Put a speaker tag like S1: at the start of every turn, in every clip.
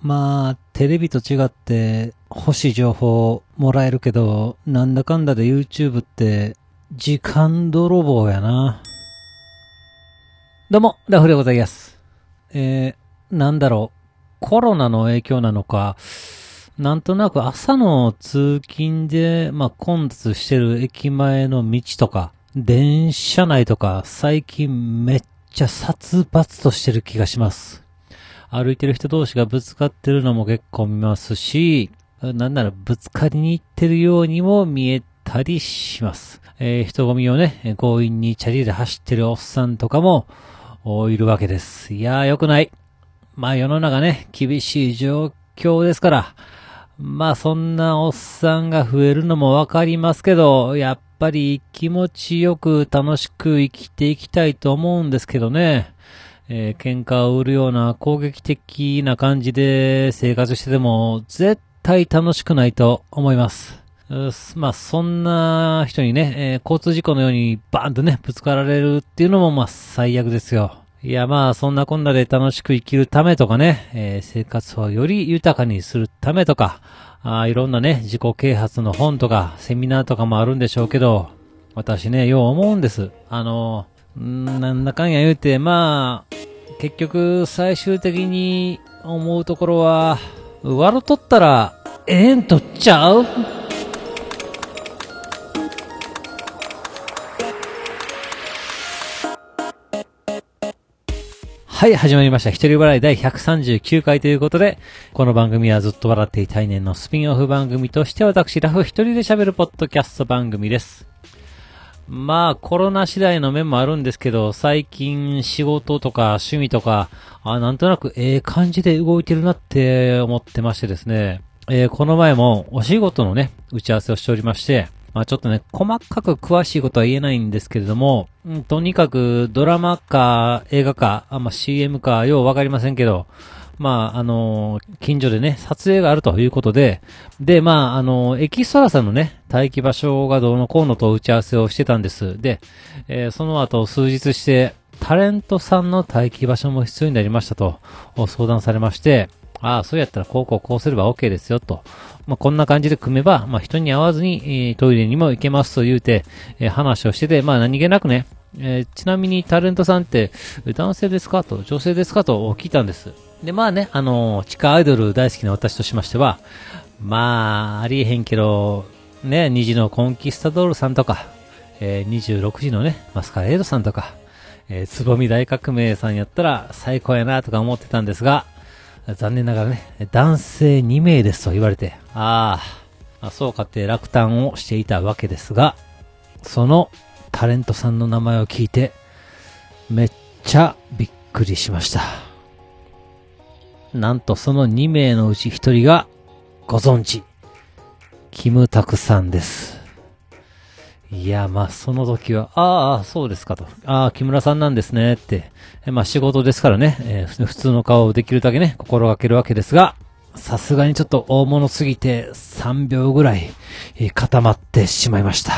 S1: まあ、テレビと違って欲しい情報もらえるけど、なんだかんだで YouTube って時間泥棒やな。どうも、ラフでございます。えー、なんだろう、コロナの影響なのか、なんとなく朝の通勤で、まあ、混雑してる駅前の道とか、電車内とか、最近めっちゃ殺伐としてる気がします。歩いてる人同士がぶつかってるのも結構見ますし、なんならぶつかりに行ってるようにも見えたりします。えー人混みをね、強引にチャリで走ってるおっさんとかも、いるわけです。いやー良くない。まあ世の中ね、厳しい状況ですから、まあそんなおっさんが増えるのもわかりますけど、やっぱり気持ちよく楽しく生きていきたいと思うんですけどね。えー喧嘩を売るような攻撃的な感じで生活してても絶対楽しくないと思います。まあそんな人にね、えー交通事故のようにバーンとね、ぶつかられるっていうのもまあ最悪ですよ。いやまあそんなこんなで楽しく生きるためとかね、えー生活をより豊かにするためとか、あいろんなね、自己啓発の本とか、セミナーとかもあるんでしょうけど、私ね、よう思うんです。あの、ーなんだかんや言うて、まあ、結局最終的に思うところは、笑とったら、ええんとっちゃう？はい、始まりました。一人笑い第139回ということで、この番組はずっと笑っていたい年のスピンオフ番組として私、ラフ一人で喋るポッドキャスト番組です。まあ、コロナ次第の面もあるんですけど、最近仕事とか趣味とか、あなんとなくええ感じで動いてるなって思ってましてですね、えーこの前もお仕事のね、打ち合わせをしておりまして、まあちょっとね、細かく詳しいことは言えないんですけれども、うんとにかくドラマか映画か、あまあ、CM かようわかりませんけど、まあ、あの近所でね、撮影があるということで、で、まあ、あのエキストラさんのね、待機場所がどうのこうのと打ち合わせをしてたんです。で、えーその後数日して、タレントさんの待機場所も必要になりましたと、相談されまして、ああ、そうやったらこうこうこうすれば OK ですよと。まあ、こんな感じで組めば、まあ、人に会わずに、えートイレにも行けますと言うて、えー話をしてて、まあ、何気なくね、えーちなみにタレントさんって、男性ですかと、女性ですかと聞いたんです。で、まあね、あの地下アイドル大好きな私としましては、まあ、ありえへんけど、ね、二次のコンキスタドールさんとか、えー26時のね、マスカレードさんとか、えーつぼみ大革命さんやったら最高やなとか思ってたんですが、残念ながらね、男性2名ですと言われて、ああ、そうかって落胆をしていたわけですが、そのタレントさんの名前を聞いて、めっちゃびっくりしました。なんとその2名のうち1人が、ご存知、キムタクさんです。いや、まあ、その時は、ああ、そうですかと。ああ、木村さんなんですね、って。えまあ、仕事ですからね、えー普通の顔をできるだけね、心がけるわけですが、さすがにちょっと大物すぎて、3秒ぐらい、えー固まってしまいました。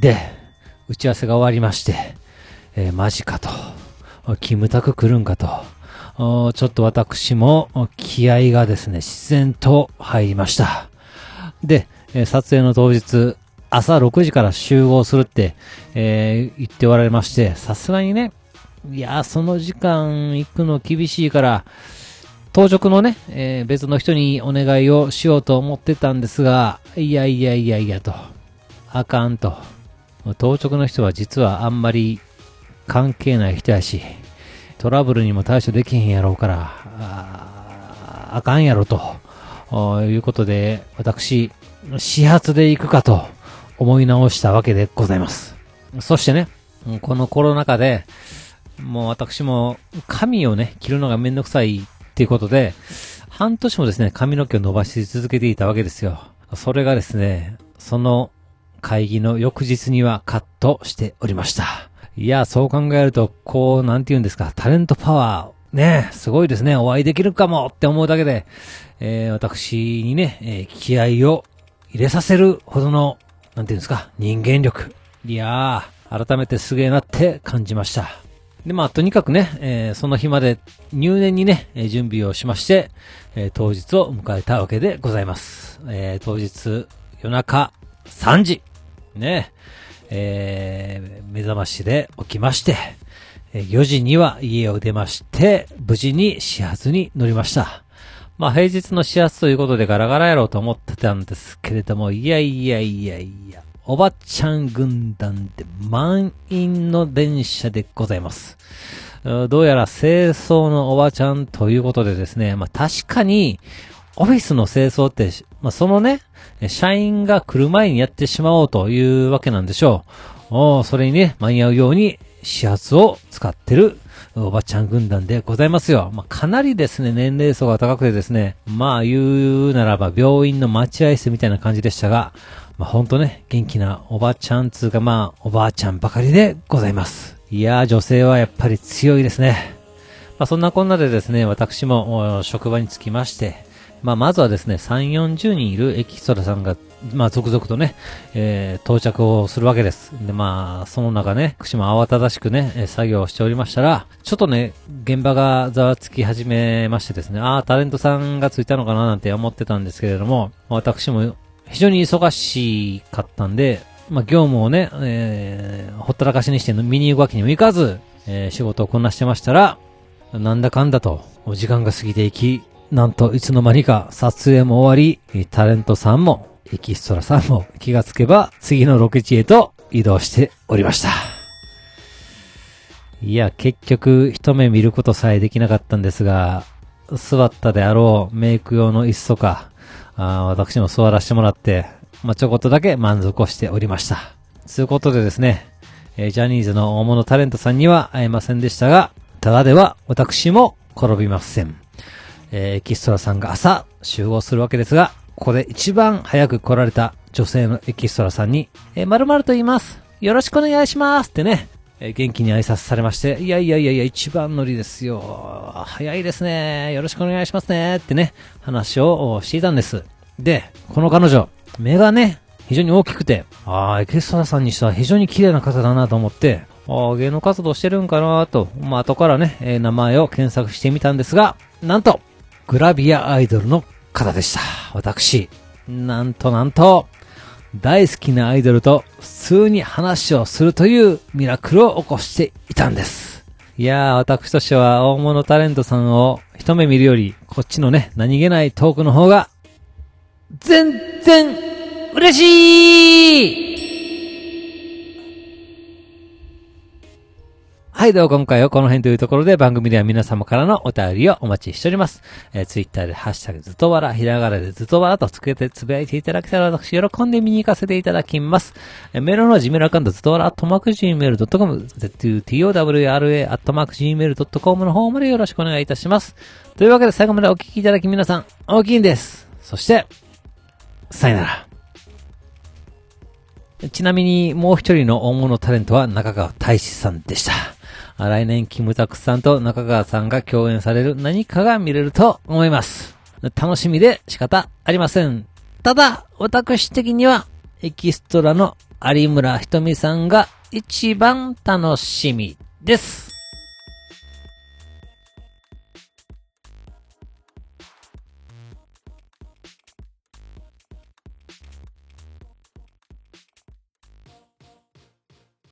S1: で、打ち合わせが終わりまして、えーマジかと。キムタク来るんかと。ちょっと私も気合がですね、自然と入りました。で、え撮影の当日、朝6時から集合するって、えー言っておられまして、さすがにね、いや、その時間行くの厳しいから、当直のね、えー別の人にお願いをしようと思ってたんですが、いやいやいやいやと、あかんと。当直の人は実はあんまり関係ない人やし、トラブルにも対処できへんやろうから、ああかんやろと、おいうことで、私、始発で行くかと思い直したわけでございます。そしてね、このコロナ禍で、もう私も髪をね、切るのがめんどくさいっていうことで、半年もですね、髪の毛を伸ばし続けていたわけですよ。それがですね、その会議の翌日にはカットしておりました。いや、そう考えると、こう、なんて言うんですか、タレントパワー、ね、すごいですね、お会いできるかもって思うだけで、えー私にね、えー気合を入れさせるほどの、なんていうんですか、人間力。いやー、改めてすげえなって感じました。で、まあ、とにかくね、えー、その日まで入念にね、え準備をしまして、えー、当日を迎えたわけでございます。えー、当日、夜中3時、ね、えー、目覚ましで起きまして、4時には家を出まして、無事に始発に乗りました。まあ平日の始発ということでガラガラやろうと思ってたんですけれども、いやいやいやいや、おばちゃん軍団で満員の電車でございます。どうやら清掃のおばちゃんということでですね、まあ確かに、オフィスの清掃って、まあそのね、社員が来る前にやってしまおうというわけなんでしょう。おそれにね、間に合うように始発を使ってるおばちゃん軍団でございますよ。まあ、かなりですね、年齢層が高くてですね、まあ言うならば病院の待合室みたいな感じでしたが、まあほんとね、元気なおばちゃんつうかまあ、おばあちゃんばかりでございます。いやー、女性はやっぱり強いですね。まあそんなこんなでですね、私も職場に着きまして、まあまずはですね、3、40人いるエキストラさんがまあ、続々とね、えー、到着をするわけです。で、まあ、その中ね、串も慌ただしくね、作業をしておりましたら、ちょっとね、現場がざわつき始めましてですね、ああ、タレントさんがついたのかななんて思ってたんですけれども、私も非常に忙しかったんで、まあ、業務をね、えー、ほったらかしにして見に行くわけにもいかず、えー、仕事をこんなしてましたら、なんだかんだと、お時間が過ぎていき、なんといつの間にか撮影も終わり、タレントさんもエキストラさんも気がつけば次のロケ地へと移動しておりました。いや、結局一目見ることさえできなかったんですが、座ったであろうメイク用の椅子とか、あ私も座らせてもらって、まあ、ちょこっとだけ満足をしておりました。ということでですね、え、ジャニーズの大物タレントさんには会えませんでしたが、ただでは私も転びません。えー、エキストラさんが朝集合するわけですが、ここで一番早く来られた女性のエキストラさんに、えー、〇〇と言います。よろしくお願いしますってね、えー、元気に挨拶されまして、いやいやいやいや、一番乗りですよ。早いですね。よろしくお願いしますね。ってね、話をしていたんです。で、この彼女、目がね、非常に大きくて、ああ、エキストラさんにしては非常に綺麗な方だなと思って、ああ、芸能活動してるんかなと、まあ、後からね、えー、名前を検索してみたんですが、なんと、グラビアアイドルの方でした。私、なんとなんと、大好きなアイドルと普通に話をするというミラクルを起こしていたんです。いやー、私としては大物タレントさんを一目見るより、こっちのね、何気ないトークの方が、全然嬉しいはい、では今回はこの辺というところで番組では皆様からのお便りをお待ちしております。えー、ツイッターでハッシュタグずっとわら、ひらがなでずっとわらとつけてつぶやいていただけたら私喜んで見に行かせていただきます。えー、メールの Gmail アカウントずっとわら、アットマーク Gmail.com、z-u-t-o-w-r-a、アットマーク Gmail.com の方までよろしくお願いいたします。というわけで最後までお聞きいただき皆さん、大きいんです。そして、さよなら。ちなみにもう一人の大物タレントは中川大志さんでした。来年キムタクさんと中川さんが共演される何かが見れると思います。楽しみで仕方ありません。ただ、私的には、エキストラの有村瞳さんが一番楽しみです。